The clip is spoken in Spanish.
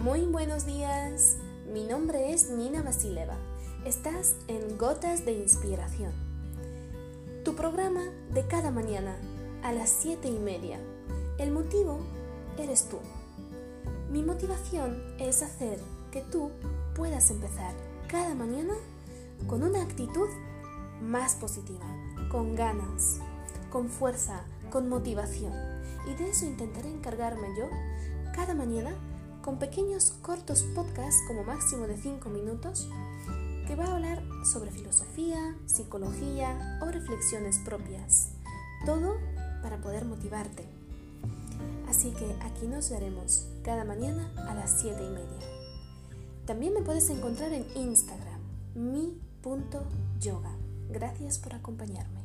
Muy buenos días. Mi nombre es Nina Vasileva. Estás en Gotas de Inspiración. Tu programa de cada mañana a las 7 y media. El motivo eres tú. Mi motivación es hacer que tú puedas empezar cada mañana con una actitud más positiva, con ganas, con fuerza, con motivación. Y de eso intentaré encargarme yo cada mañana con pequeños cortos podcasts como máximo de 5 minutos que va a hablar sobre filosofía, psicología o reflexiones propias. Todo para poder motivarte. Así que aquí nos veremos cada mañana a las 7 y media. También me puedes encontrar en Instagram, mi.yoga. Gracias por acompañarme.